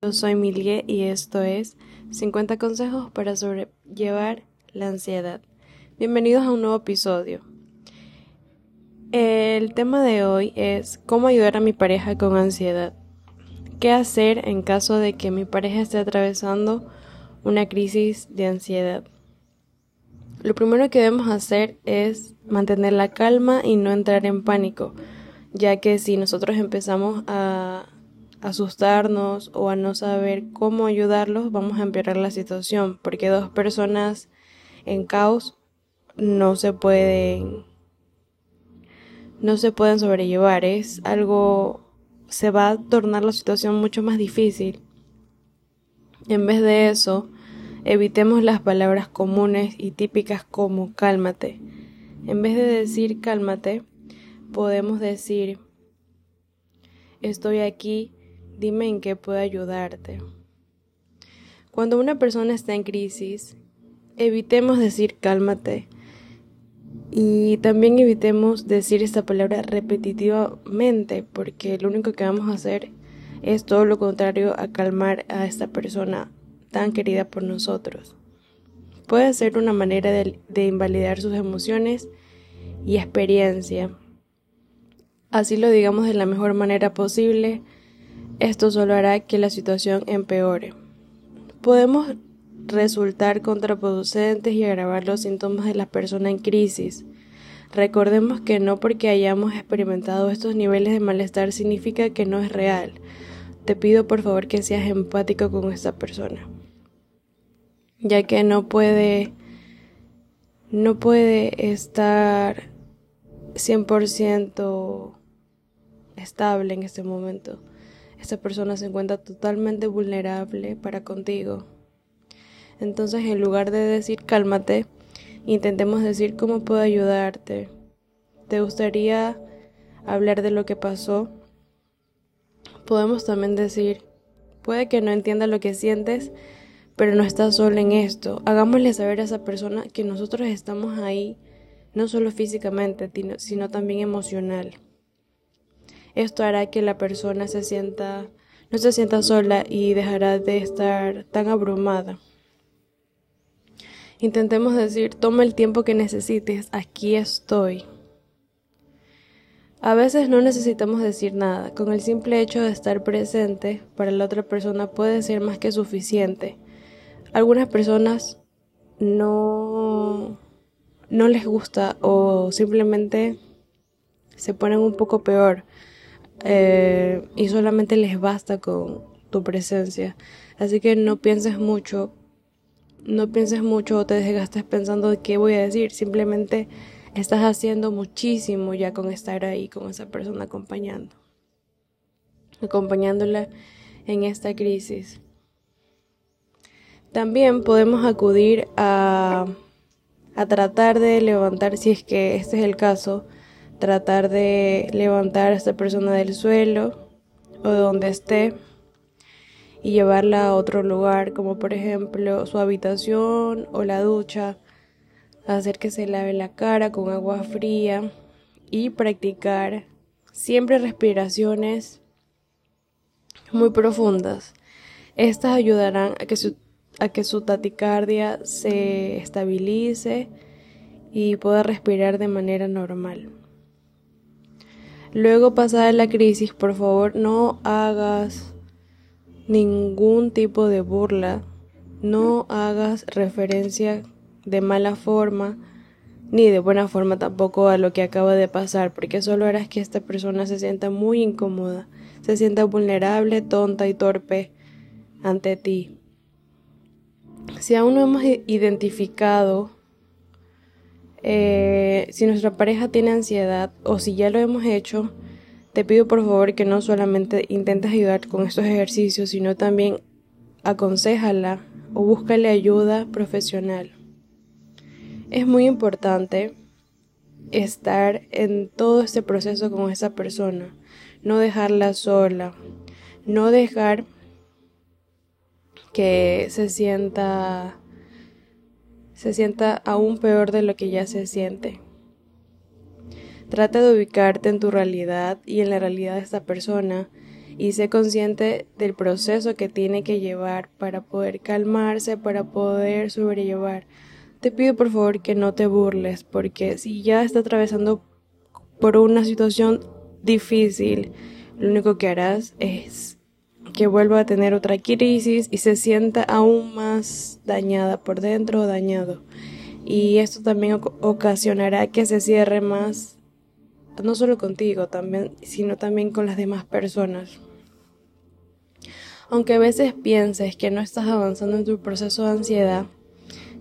Yo soy Milie y esto es 50 consejos para sobrellevar la ansiedad. Bienvenidos a un nuevo episodio. El tema de hoy es cómo ayudar a mi pareja con ansiedad. ¿Qué hacer en caso de que mi pareja esté atravesando una crisis de ansiedad? Lo primero que debemos hacer es mantener la calma y no entrar en pánico, ya que si nosotros empezamos a asustarnos o a no saber cómo ayudarlos, vamos a empeorar la situación, porque dos personas en caos no se pueden no se pueden sobrellevar, es algo se va a tornar la situación mucho más difícil. En vez de eso, evitemos las palabras comunes y típicas como cálmate. En vez de decir cálmate, podemos decir estoy aquí Dime en qué puedo ayudarte. Cuando una persona está en crisis, evitemos decir cálmate y también evitemos decir esta palabra repetitivamente porque lo único que vamos a hacer es todo lo contrario a calmar a esta persona tan querida por nosotros. Puede ser una manera de, de invalidar sus emociones y experiencia. Así lo digamos de la mejor manera posible esto solo hará que la situación empeore. Podemos resultar contraproducentes y agravar los síntomas de la persona en crisis. Recordemos que no porque hayamos experimentado estos niveles de malestar significa que no es real. Te pido por favor que seas empático con esta persona, ya que no puede no puede estar 100% estable en este momento esta persona se encuentra totalmente vulnerable para contigo. Entonces, en lugar de decir cálmate, intentemos decir cómo puedo ayudarte. ¿Te gustaría hablar de lo que pasó? Podemos también decir, puede que no entienda lo que sientes, pero no estás solo en esto. Hagámosle saber a esa persona que nosotros estamos ahí, no solo físicamente, sino también emocional. Esto hará que la persona se sienta, no se sienta sola y dejará de estar tan abrumada. Intentemos decir, toma el tiempo que necesites, aquí estoy. A veces no necesitamos decir nada, con el simple hecho de estar presente para la otra persona puede ser más que suficiente. Algunas personas no no les gusta o simplemente se ponen un poco peor eh, y solamente les basta con tu presencia. Así que no pienses mucho, no pienses mucho o te desgastes pensando de qué voy a decir, simplemente estás haciendo muchísimo ya con estar ahí con esa persona acompañando, acompañándola en esta crisis. También podemos acudir a, a tratar de levantar, si es que este es el caso, tratar de levantar a esta persona del suelo o de donde esté y llevarla a otro lugar, como por ejemplo su habitación o la ducha, hacer que se lave la cara con agua fría y practicar siempre respiraciones muy profundas. Estas ayudarán a que su, a que su taticardia se estabilice y pueda respirar de manera normal. Luego pasada la crisis, por favor, no hagas ningún tipo de burla, no hagas referencia de mala forma ni de buena forma tampoco a lo que acaba de pasar, porque solo harás que esta persona se sienta muy incómoda, se sienta vulnerable, tonta y torpe ante ti. Si aún no hemos identificado eh, si nuestra pareja tiene ansiedad o si ya lo hemos hecho, te pido por favor que no solamente intentes ayudar con estos ejercicios, sino también aconsejala o búscale ayuda profesional. Es muy importante estar en todo este proceso con esa persona, no dejarla sola, no dejar que se sienta se sienta aún peor de lo que ya se siente. Trata de ubicarte en tu realidad y en la realidad de esta persona y sé consciente del proceso que tiene que llevar para poder calmarse, para poder sobrellevar. Te pido por favor que no te burles, porque si ya está atravesando por una situación difícil, lo único que harás es que vuelva a tener otra crisis y se sienta aún más dañada por dentro o dañado. Y esto también ocasionará que se cierre más, no solo contigo, también, sino también con las demás personas. Aunque a veces pienses que no estás avanzando en tu proceso de ansiedad,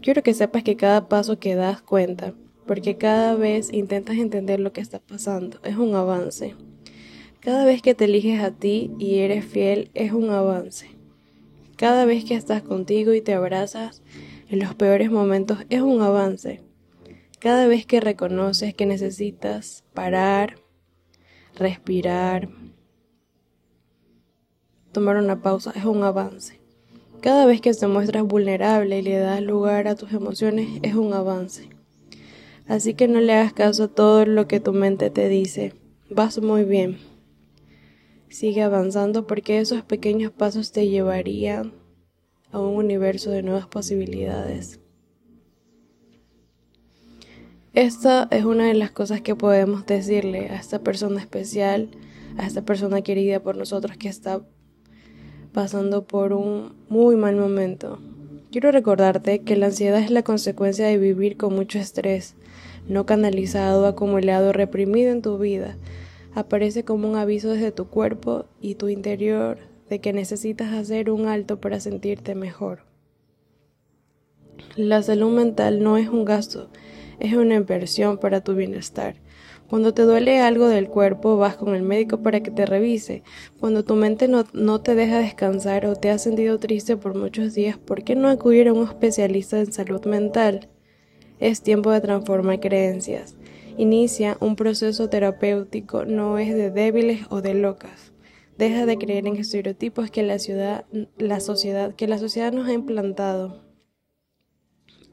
quiero que sepas que cada paso que das cuenta, porque cada vez intentas entender lo que está pasando, es un avance. Cada vez que te eliges a ti y eres fiel es un avance. Cada vez que estás contigo y te abrazas en los peores momentos es un avance. Cada vez que reconoces que necesitas parar, respirar, tomar una pausa es un avance. Cada vez que te muestras vulnerable y le das lugar a tus emociones es un avance. Así que no le hagas caso a todo lo que tu mente te dice. Vas muy bien. Sigue avanzando porque esos pequeños pasos te llevarían a un universo de nuevas posibilidades. Esta es una de las cosas que podemos decirle a esta persona especial, a esta persona querida por nosotros que está pasando por un muy mal momento. Quiero recordarte que la ansiedad es la consecuencia de vivir con mucho estrés, no canalizado, acumulado, reprimido en tu vida aparece como un aviso desde tu cuerpo y tu interior de que necesitas hacer un alto para sentirte mejor. La salud mental no es un gasto, es una inversión para tu bienestar. Cuando te duele algo del cuerpo, vas con el médico para que te revise. Cuando tu mente no, no, te deja descansar o te has sentido triste por muchos días, ¿por qué no acudir a un especialista en salud mental? Es tiempo de transformar creencias inicia un proceso terapéutico no es de débiles o de locas. Deja de creer en estereotipos que la ciudad, la sociedad, que la sociedad nos ha implantado.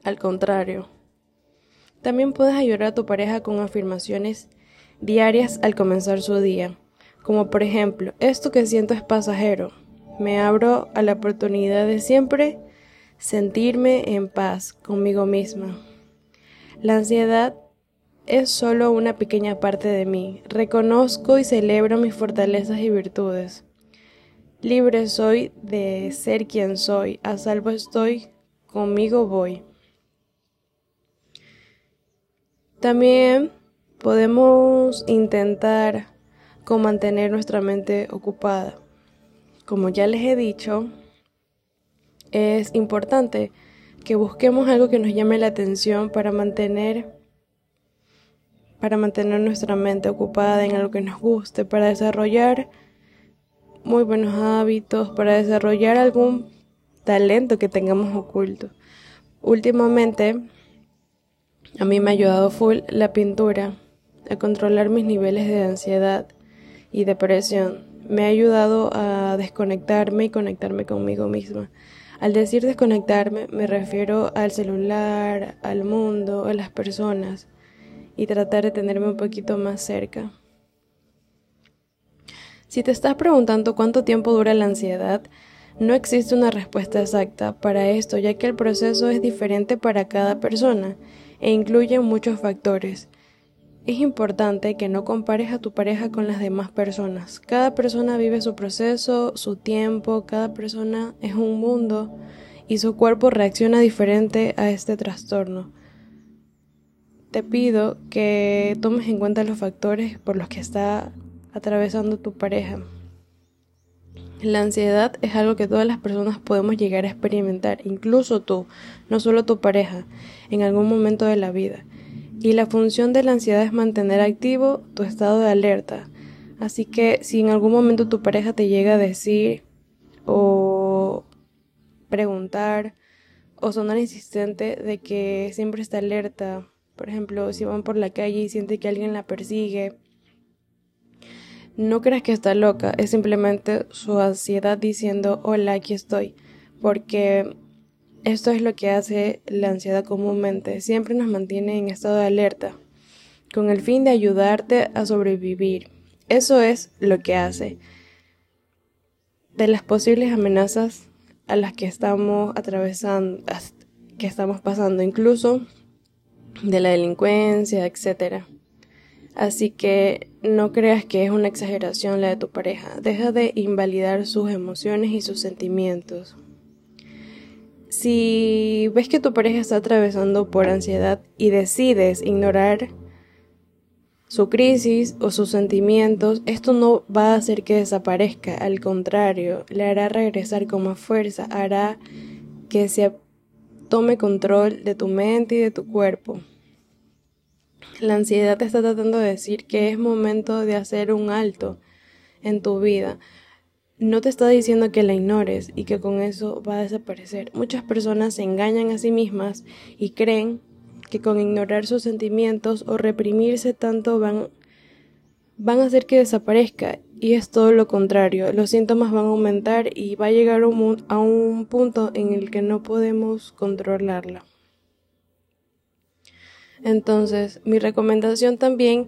Al contrario, también puedes ayudar a tu pareja con afirmaciones diarias al comenzar su día, como por ejemplo, esto que siento es pasajero. Me abro a la oportunidad de siempre sentirme en paz conmigo misma. La ansiedad es solo una pequeña parte de mí. Reconozco y celebro mis fortalezas y virtudes. Libre soy de ser quien soy, a salvo estoy, conmigo voy. También podemos intentar con mantener nuestra mente ocupada. Como ya les he dicho, es importante que busquemos algo que nos llame la atención para mantener para mantener nuestra mente ocupada en algo que nos guste, para desarrollar muy buenos hábitos, para desarrollar algún talento que tengamos oculto. Últimamente, a mí me ha ayudado full la pintura a controlar mis niveles de ansiedad y depresión. Me ha ayudado a desconectarme y conectarme conmigo misma. Al decir desconectarme me refiero al celular, al mundo, a las personas y tratar de tenerme un poquito más cerca. Si te estás preguntando cuánto tiempo dura la ansiedad, no existe una respuesta exacta para esto, ya que el proceso es diferente para cada persona e incluye muchos factores. Es importante que no compares a tu pareja con las demás personas. Cada persona vive su proceso, su tiempo, cada persona es un mundo y su cuerpo reacciona diferente a este trastorno te pido que tomes en cuenta los factores por los que está atravesando tu pareja. La ansiedad es algo que todas las personas podemos llegar a experimentar, incluso tú, no solo tu pareja, en algún momento de la vida. Y la función de la ansiedad es mantener activo tu estado de alerta. Así que si en algún momento tu pareja te llega a decir o preguntar o sonar insistente de que siempre está alerta por ejemplo, si van por la calle y siente que alguien la persigue, no creas que está loca, es simplemente su ansiedad diciendo, hola, aquí estoy, porque esto es lo que hace la ansiedad comúnmente, siempre nos mantiene en estado de alerta, con el fin de ayudarte a sobrevivir. Eso es lo que hace. de las posibles amenazas a las que estamos atravesando, que estamos pasando, incluso de la delincuencia, etc. Así que no creas que es una exageración la de tu pareja. Deja de invalidar sus emociones y sus sentimientos. Si ves que tu pareja está atravesando por ansiedad y decides ignorar su crisis o sus sentimientos, esto no va a hacer que desaparezca, al contrario, le hará regresar con más fuerza, hará que se tome control de tu mente y de tu cuerpo. La ansiedad te está tratando de decir que es momento de hacer un alto en tu vida. No te está diciendo que la ignores y que con eso va a desaparecer. Muchas personas se engañan a sí mismas y creen que con ignorar sus sentimientos o reprimirse tanto van, van a hacer que desaparezca y es todo lo contrario. Los síntomas van a aumentar y va a llegar a un, a un punto en el que no podemos controlarla. Entonces, mi recomendación también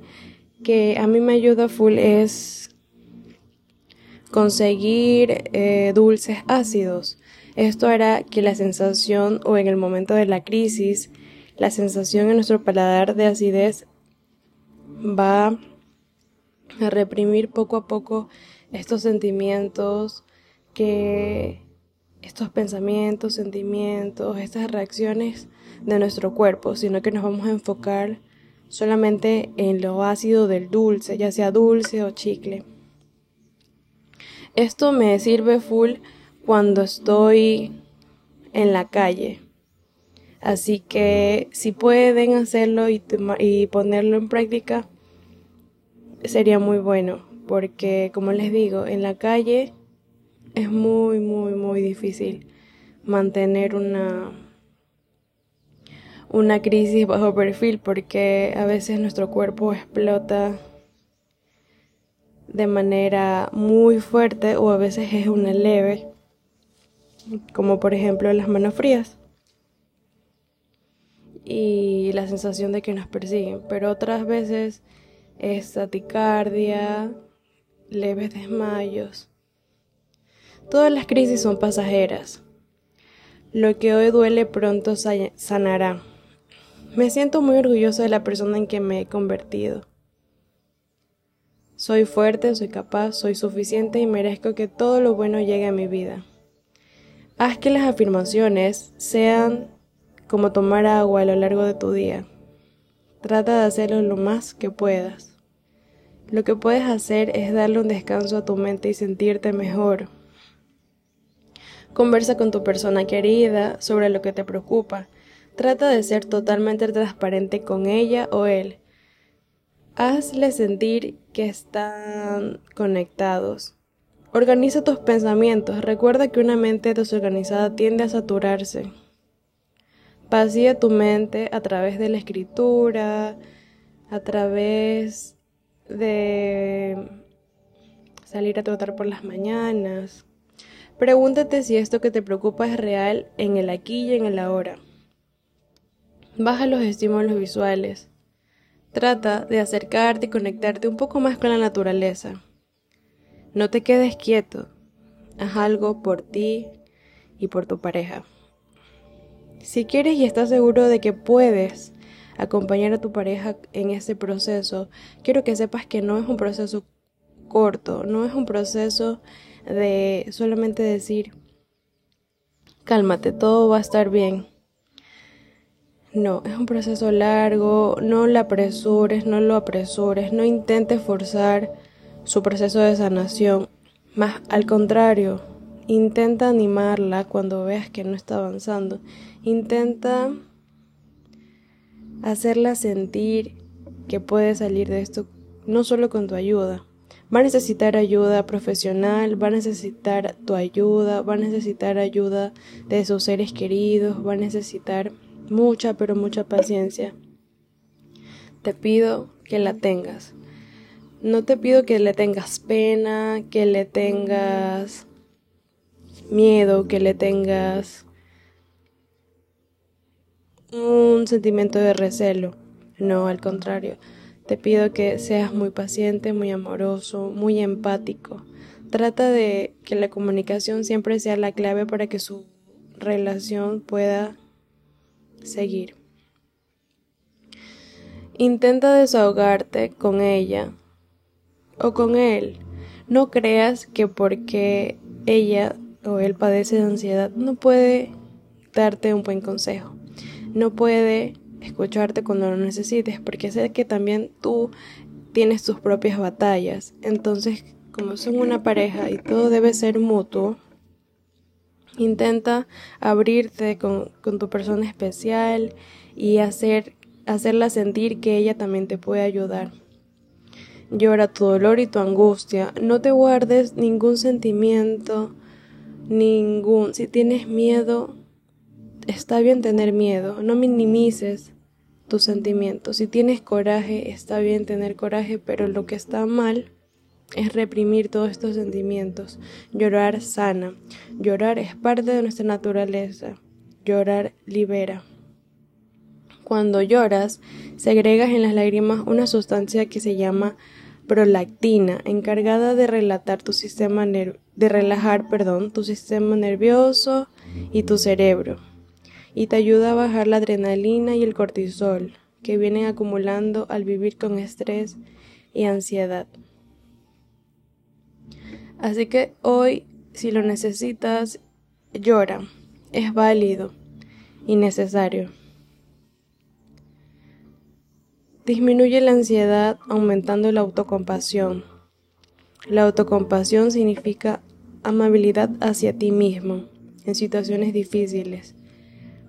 que a mí me ayuda full es conseguir eh, dulces ácidos. Esto hará que la sensación o en el momento de la crisis la sensación en nuestro paladar de acidez va a reprimir poco a poco estos sentimientos que estos pensamientos, sentimientos, estas reacciones de nuestro cuerpo, sino que nos vamos a enfocar solamente en lo ácido del dulce, ya sea dulce o chicle. Esto me sirve full cuando estoy en la calle Así que si pueden hacerlo y, y ponerlo en práctica, sería muy bueno, porque como les digo, en la calle es muy, muy, muy difícil mantener una, una crisis bajo perfil, porque a veces nuestro cuerpo explota de manera muy fuerte o a veces es una leve, como por ejemplo las manos frías y la sensación de que nos persiguen, pero otras veces es taticardia, leves desmayos. Todas las crisis son pasajeras. Lo que hoy duele pronto sanará. Me siento muy orgulloso de la persona en que me he convertido. Soy fuerte, soy capaz, soy suficiente y merezco que todo lo bueno llegue a mi vida. Haz que las afirmaciones sean como tomar agua a lo largo de tu día. Trata de hacerlo lo más que puedas. Lo que puedes hacer es darle un descanso a tu mente y sentirte mejor. Conversa con tu persona querida sobre lo que te preocupa. Trata de ser totalmente transparente con ella o él. Hazle sentir que están conectados. Organiza tus pensamientos. Recuerda que una mente desorganizada tiende a saturarse. Vacía tu mente a través de la escritura, a través de salir a trotar por las mañanas. Pregúntate si esto que te preocupa es real en el aquí y en el ahora. Baja los estímulos visuales. Trata de acercarte y conectarte un poco más con la naturaleza. No te quedes quieto. Haz algo por ti y por tu pareja. Si quieres y estás seguro de que puedes acompañar a tu pareja en ese proceso, quiero que sepas que no es un proceso corto, no es un proceso de solamente decir, cálmate, todo va a estar bien. No, es un proceso largo, no la apresures, no lo apresures, no intentes forzar su proceso de sanación, más al contrario, Intenta animarla cuando veas que no está avanzando. Intenta hacerla sentir que puede salir de esto no solo con tu ayuda. Va a necesitar ayuda profesional, va a necesitar tu ayuda, va a necesitar ayuda de sus seres queridos, va a necesitar mucha, pero mucha paciencia. Te pido que la tengas. No te pido que le tengas pena, que le tengas miedo, que le tengas un sentimiento de recelo. No, al contrario. Te pido que seas muy paciente, muy amoroso, muy empático. Trata de que la comunicación siempre sea la clave para que su relación pueda seguir. Intenta desahogarte con ella o con él. No creas que porque ella o él padece de ansiedad no puede darte un buen consejo. No puede escucharte cuando lo necesites, porque sé que también tú tienes tus propias batallas. Entonces, como son una pareja y todo debe ser mutuo, intenta abrirte con, tu persona especial y hacer, hacerla sentir que ella también te puede ayudar. Llora tu dolor y tu angustia. No te guardes ningún sentimiento, ningún. Si tienes miedo, está bien tener miedo. No minimices tus sentimientos. Si tienes coraje, está bien tener coraje, pero lo que está mal es reprimir todos estos sentimientos. Llorar sana. Llorar es parte de nuestra naturaleza. Llorar libera. Cuando lloras, segregas en las lágrimas una sustancia que se llama prolactina, encargada de relatar tu sistema de relajar, perdón, tu sistema nervioso y tu cerebro, y te ayuda a bajar la adrenalina y el cortisol que vienen acumulando al vivir con estrés y ansiedad. Así que hoy, si lo necesitas, llora. Es válido y necesario. Disminuye la ansiedad aumentando la autocompasión. La autocompasión significa amabilidad hacia ti mismo en situaciones difíciles.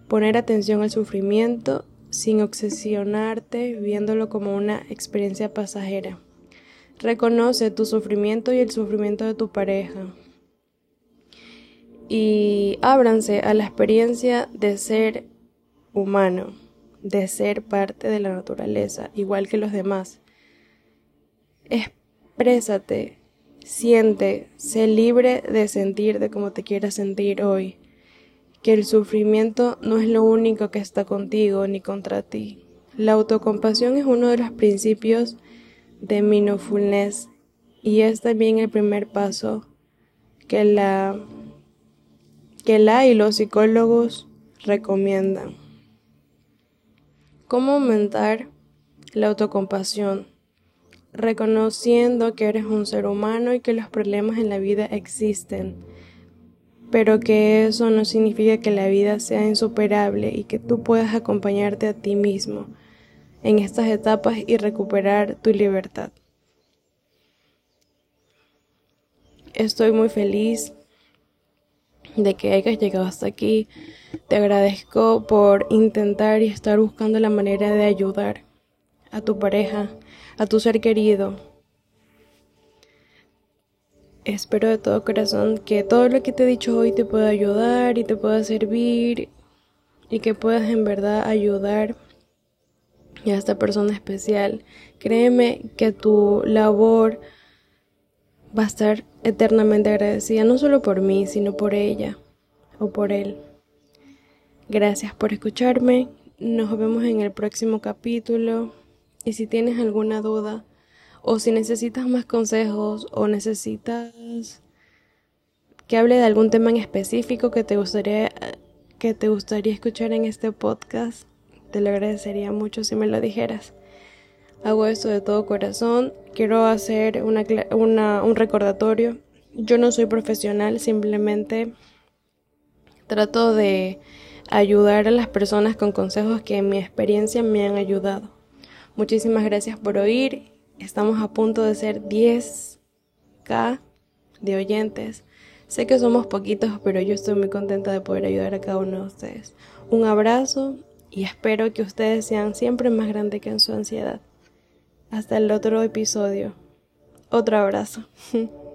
Poner atención al sufrimiento sin obsesionarte viéndolo como una experiencia pasajera. Reconoce tu sufrimiento y el sufrimiento de tu pareja. Y ábranse a la experiencia de ser humano de ser parte de la naturaleza, igual que los demás. Exprésate, siente, sé libre de sentir de como te quieras sentir hoy, que el sufrimiento no es lo único que está contigo ni contra ti. La autocompasión es uno de los principios de mindfulness y es también el primer paso que la que la y los psicólogos recomiendan. ¿Cómo aumentar la autocompasión? Reconociendo que eres un ser humano y que los problemas en la vida existen, pero que eso no significa que la vida sea insuperable y que tú puedas acompañarte a ti mismo en estas etapas y recuperar tu libertad. Estoy muy feliz de que hayas llegado hasta aquí. Te agradezco por intentar y estar buscando la manera de ayudar a tu pareja, a tu ser querido. Espero de todo corazón que todo lo que te he dicho hoy te pueda ayudar y te pueda servir y que puedas en verdad ayudar a esta persona especial. Créeme que tu labor va a estar eternamente agradecida, no solo por mí, sino por ella o por él. Gracias por escucharme, nos vemos en el próximo capítulo y si tienes alguna duda o si necesitas más consejos o necesitas que hable de algún tema en específico que te gustaría que te gustaría escuchar en este podcast, te lo agradecería mucho si me lo dijeras. Hago esto de todo corazón. Quiero hacer una, un recordatorio. Yo no soy profesional, simplemente trato de ayudar a las personas con consejos que en mi experiencia me han ayudado. Muchísimas gracias por oír. Estamos a punto de ser 10k de oyentes. Sé que somos poquitos, pero yo estoy muy contenta de poder ayudar a cada uno de ustedes. Un abrazo y espero que ustedes sean siempre más grandes que en su ansiedad. Hasta el otro episodio. Otro abrazo.